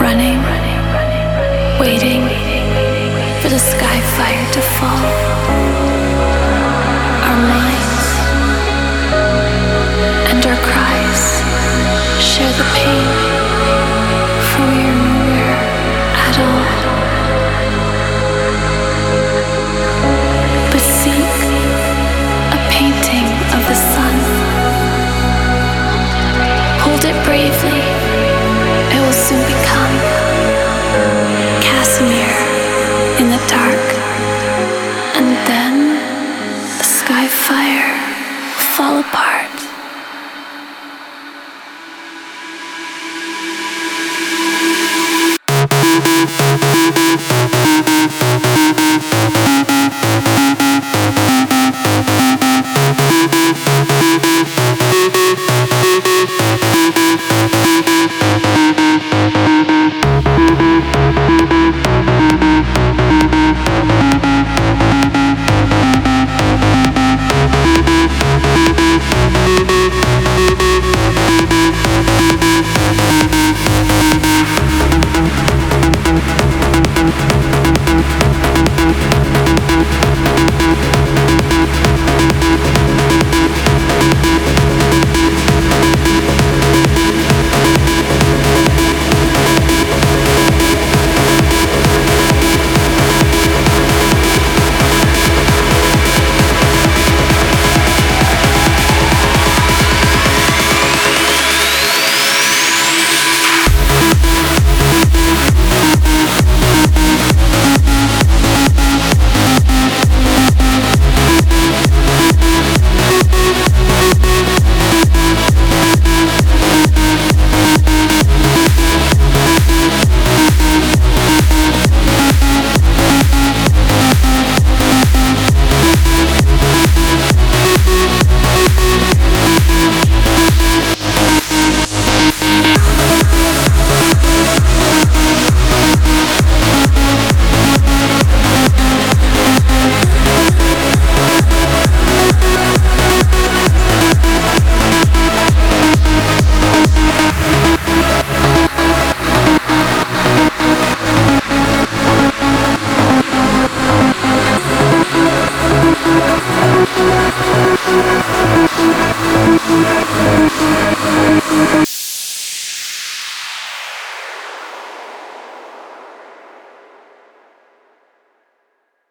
running, waiting for the sky fire to fall. Our minds and our cries share the pain, for we